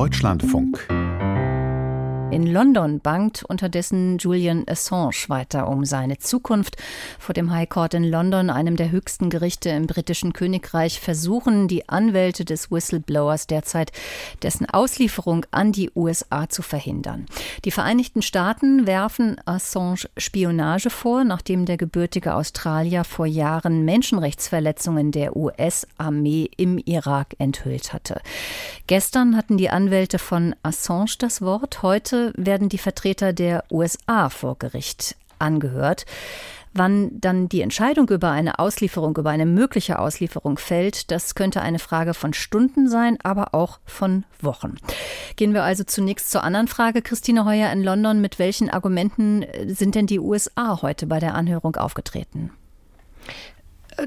Deutschlandfunk. In London bangt unterdessen Julian Assange weiter um seine Zukunft. Vor dem High Court in London, einem der höchsten Gerichte im britischen Königreich, versuchen die Anwälte des Whistleblowers derzeit, dessen Auslieferung an die USA zu verhindern. Die Vereinigten Staaten werfen Assange Spionage vor, nachdem der gebürtige Australier vor Jahren Menschenrechtsverletzungen der US-Armee im Irak enthüllt hatte. Gestern hatten die Anwälte von Assange das Wort. Heute werden die Vertreter der USA vor Gericht angehört. Wann dann die Entscheidung über eine Auslieferung, über eine mögliche Auslieferung fällt, das könnte eine Frage von Stunden sein, aber auch von Wochen. Gehen wir also zunächst zur anderen Frage. Christine Heuer in London, mit welchen Argumenten sind denn die USA heute bei der Anhörung aufgetreten?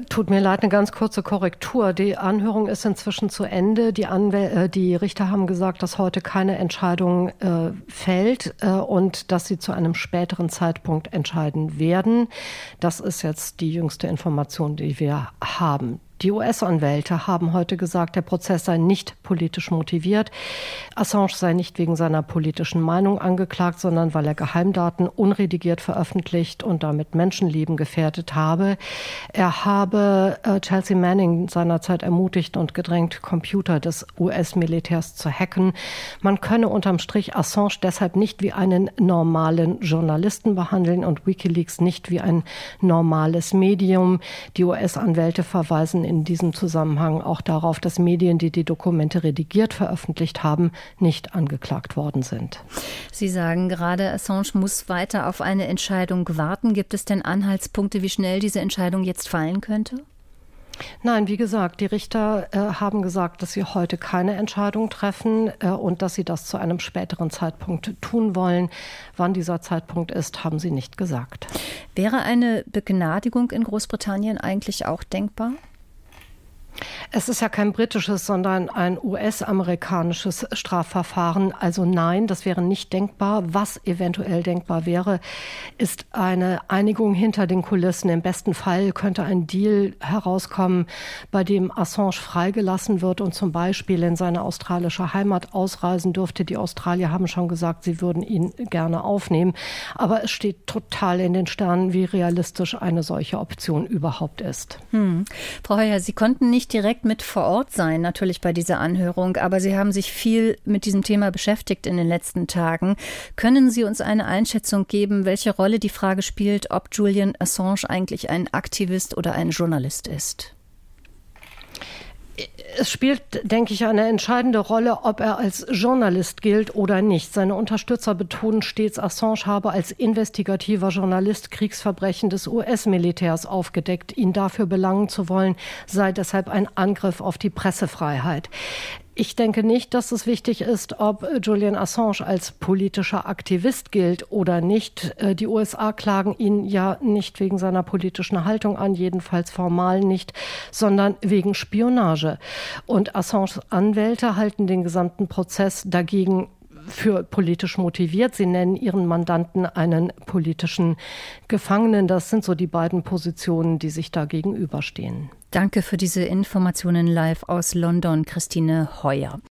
Tut mir leid, eine ganz kurze Korrektur. Die Anhörung ist inzwischen zu Ende. Die, Anwäl äh, die Richter haben gesagt, dass heute keine Entscheidung äh, fällt äh, und dass sie zu einem späteren Zeitpunkt entscheiden werden. Das ist jetzt die jüngste Information, die wir haben. Die US-Anwälte haben heute gesagt, der Prozess sei nicht politisch motiviert. Assange sei nicht wegen seiner politischen Meinung angeklagt, sondern weil er Geheimdaten unredigiert veröffentlicht und damit Menschenleben gefährdet habe. Er habe äh, Chelsea Manning seinerzeit ermutigt und gedrängt, Computer des US-Militärs zu hacken. Man könne unterm Strich Assange deshalb nicht wie einen normalen Journalisten behandeln und Wikileaks nicht wie ein normales Medium. Die US-Anwälte verweisen in diesem Zusammenhang auch darauf, dass Medien, die die Dokumente redigiert veröffentlicht haben, nicht angeklagt worden sind. Sie sagen gerade, Assange muss weiter auf eine Entscheidung warten. Gibt es denn Anhaltspunkte, wie schnell diese Entscheidung jetzt fallen könnte? Nein, wie gesagt, die Richter äh, haben gesagt, dass sie heute keine Entscheidung treffen äh, und dass sie das zu einem späteren Zeitpunkt tun wollen. Wann dieser Zeitpunkt ist, haben sie nicht gesagt. Wäre eine Begnadigung in Großbritannien eigentlich auch denkbar? Es ist ja kein britisches, sondern ein US-amerikanisches Strafverfahren. Also nein, das wäre nicht denkbar. Was eventuell denkbar wäre, ist eine Einigung hinter den Kulissen. Im besten Fall könnte ein Deal herauskommen, bei dem Assange freigelassen wird und zum Beispiel in seine australische Heimat ausreisen dürfte. Die Australier haben schon gesagt, sie würden ihn gerne aufnehmen. Aber es steht total in den Sternen, wie realistisch eine solche Option überhaupt ist. Hm. Frau Heuer, Sie konnten nicht direkt mit vor Ort sein, natürlich bei dieser Anhörung, aber Sie haben sich viel mit diesem Thema beschäftigt in den letzten Tagen. Können Sie uns eine Einschätzung geben, welche Rolle die Frage spielt, ob Julian Assange eigentlich ein Aktivist oder ein Journalist ist? Es spielt, denke ich, eine entscheidende Rolle, ob er als Journalist gilt oder nicht. Seine Unterstützer betonen stets, Assange habe als investigativer Journalist Kriegsverbrechen des US-Militärs aufgedeckt. Ihn dafür belangen zu wollen, sei deshalb ein Angriff auf die Pressefreiheit. Ich denke nicht, dass es wichtig ist, ob Julian Assange als politischer Aktivist gilt oder nicht. Äh, die USA klagen ihn ja nicht wegen seiner politischen Haltung an, jedenfalls formal nicht, sondern wegen Spionage. Und Assanges Anwälte halten den gesamten Prozess dagegen für politisch motiviert. Sie nennen ihren Mandanten einen politischen Gefangenen. Das sind so die beiden Positionen, die sich da gegenüberstehen. Danke für diese Informationen live aus London, Christine Heuer.